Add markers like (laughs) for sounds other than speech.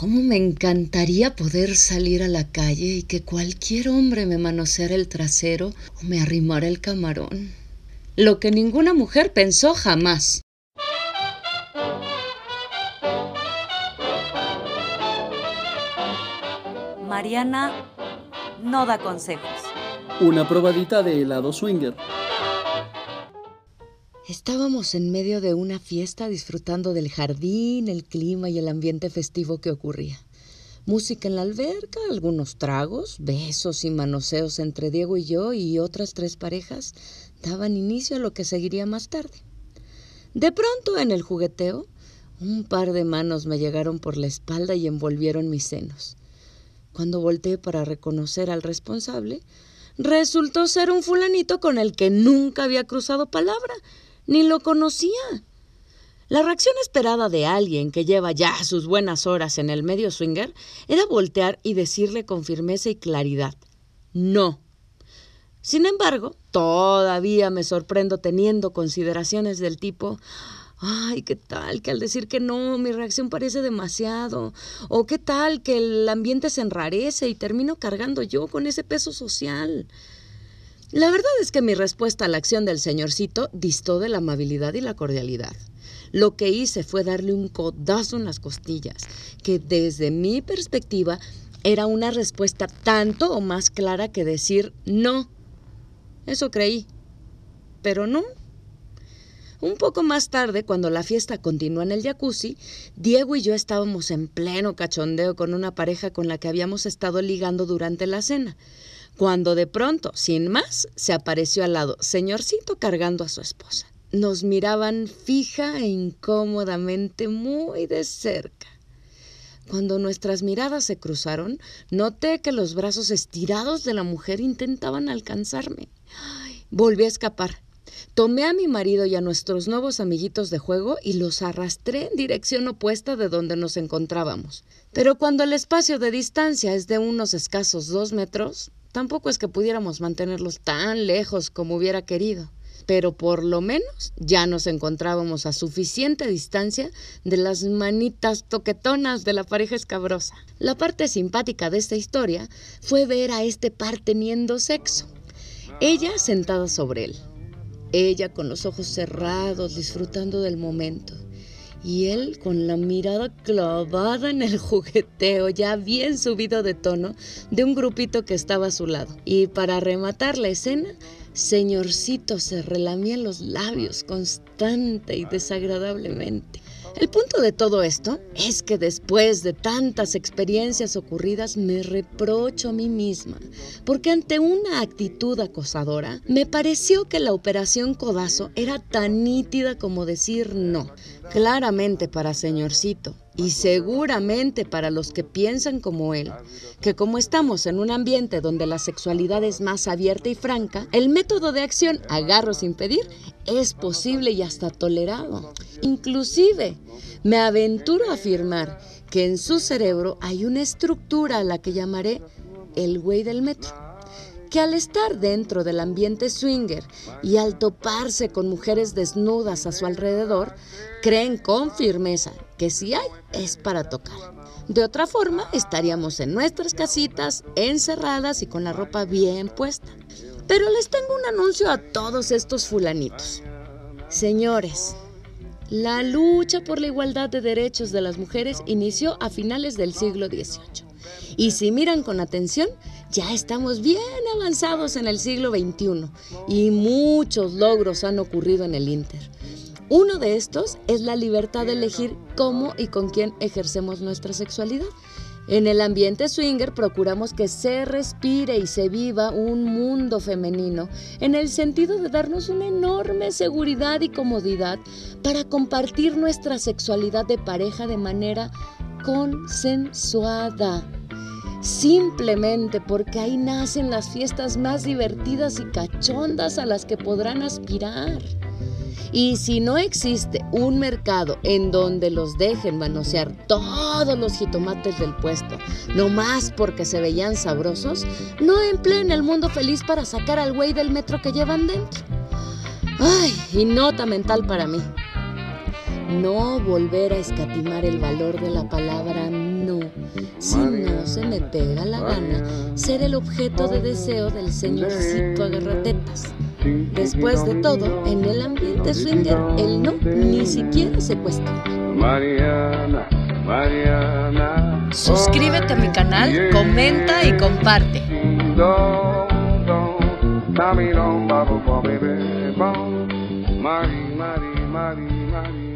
¿Cómo me encantaría poder salir a la calle y que cualquier hombre me manoseara el trasero o me arrimara el camarón? Lo que ninguna mujer pensó jamás. Mariana no da consejos. Una probadita de helado swinger. Estábamos en medio de una fiesta disfrutando del jardín, el clima y el ambiente festivo que ocurría. Música en la alberca, algunos tragos, besos y manoseos entre Diego y yo y otras tres parejas daban inicio a lo que seguiría más tarde. De pronto, en el jugueteo, un par de manos me llegaron por la espalda y envolvieron mis senos. Cuando volteé para reconocer al responsable, resultó ser un fulanito con el que nunca había cruzado palabra ni lo conocía. La reacción esperada de alguien que lleva ya sus buenas horas en el medio swinger era voltear y decirle con firmeza y claridad, no. Sin embargo, todavía me sorprendo teniendo consideraciones del tipo, ay, ¿qué tal que al decir que no mi reacción parece demasiado? ¿O qué tal que el ambiente se enrarece y termino cargando yo con ese peso social? La verdad es que mi respuesta a la acción del señorcito distó de la amabilidad y la cordialidad. Lo que hice fue darle un codazo en las costillas, que desde mi perspectiva era una respuesta tanto o más clara que decir no. Eso creí. Pero no. Un poco más tarde, cuando la fiesta continuó en el jacuzzi, Diego y yo estábamos en pleno cachondeo con una pareja con la que habíamos estado ligando durante la cena cuando de pronto, sin más, se apareció al lado, señorcito cargando a su esposa. Nos miraban fija e incómodamente muy de cerca. Cuando nuestras miradas se cruzaron, noté que los brazos estirados de la mujer intentaban alcanzarme. volví a escapar. Tomé a mi marido y a nuestros nuevos amiguitos de juego y los arrastré en dirección opuesta de donde nos encontrábamos. Pero cuando el espacio de distancia es de unos escasos dos metros, Tampoco es que pudiéramos mantenerlos tan lejos como hubiera querido, pero por lo menos ya nos encontrábamos a suficiente distancia de las manitas toquetonas de la pareja escabrosa. La parte simpática de esta historia fue ver a este par teniendo sexo. Ella sentada sobre él, ella con los ojos cerrados disfrutando del momento y él con la mirada clavada en el (laughs) jugueteo ya bien subido de tono de un grupito que estaba a su lado. Y para rematar la escena, señorcito se relamía los labios constante y desagradablemente. El punto de todo esto es que después de tantas experiencias ocurridas me reprocho a mí misma, porque ante una actitud acosadora me pareció que la operación codazo era tan nítida como decir no, claramente para señorcito y seguramente para los que piensan como él, que como estamos en un ambiente donde la sexualidad es más abierta y franca, el método de acción agarro sin pedir es posible y hasta tolerado. Inclusive, me aventuro a afirmar que en su cerebro hay una estructura a la que llamaré el güey del metro que al estar dentro del ambiente swinger y al toparse con mujeres desnudas a su alrededor, creen con firmeza que si hay es para tocar. De otra forma, estaríamos en nuestras casitas, encerradas y con la ropa bien puesta. Pero les tengo un anuncio a todos estos fulanitos. Señores, la lucha por la igualdad de derechos de las mujeres inició a finales del siglo XVIII. Y si miran con atención, ya estamos bien avanzados en el siglo XXI y muchos logros han ocurrido en el Inter. Uno de estos es la libertad de elegir cómo y con quién ejercemos nuestra sexualidad. En el ambiente swinger procuramos que se respire y se viva un mundo femenino en el sentido de darnos una enorme seguridad y comodidad para compartir nuestra sexualidad de pareja de manera consensuada. Simplemente porque ahí nacen las fiestas más divertidas y cachondas a las que podrán aspirar. Y si no existe un mercado en donde los dejen manosear todos los jitomates del puesto, no más porque se veían sabrosos, no empleen el mundo feliz para sacar al güey del metro que llevan dentro. Ay, y nota mental para mí. No volver a escatimar el valor de la palabra no si no se me pega la gana ser el objeto de deseo del señorcito agarratetas. Después de todo, en el ambiente swinger, el no ni siquiera se cuestiona. Mariana, Mariana. Suscríbete a mi canal, comenta y comparte. Mari, Mari, Mari, Mari.